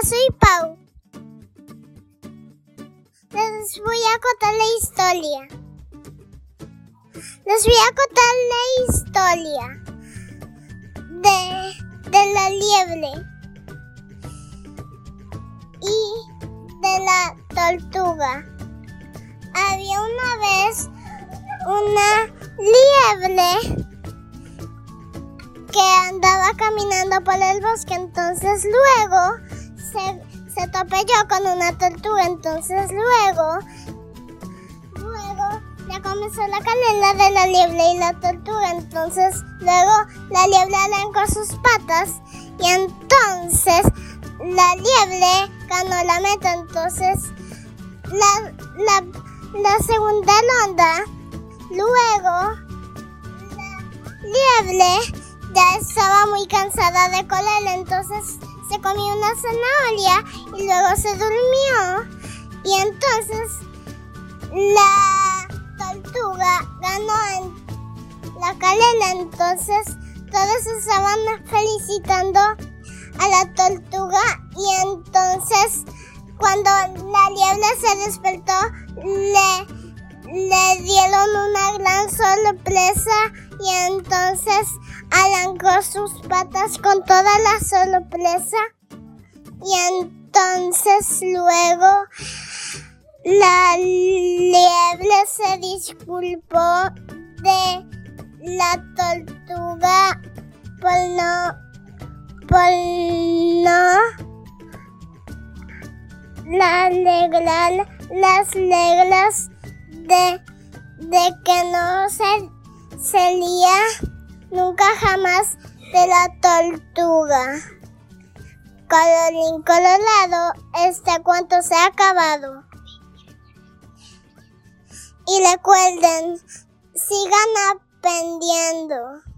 soy Pau. Les voy a contar la historia. Les voy a contar la historia de, de la liebre y de la tortuga. Había una vez una liebre que andaba caminando por el bosque, entonces luego se, se topelló con una tortuga, entonces luego, luego ya comenzó la canela de la liebre y la tortuga, entonces luego la liebre arrancó sus patas y entonces la liebre ganó la meta, entonces la, la, la segunda ronda, luego la liebre ya estaba muy cansada de correr, entonces se comió una zanahoria y luego se durmió. Y entonces la tortuga ganó la carrera, entonces todos estaban felicitando a la tortuga. Y entonces cuando la liebre se despertó le, le dieron una gran sorpresa. Y entonces arrancó sus patas con toda la sorpresa y entonces luego la liebre se disculpó de la tortuga por no por no la alegrar las reglas de, de que no se sería nunca jamás de la tortuga. Colorín colorado, este cuento se ha acabado. Y recuerden, sigan aprendiendo.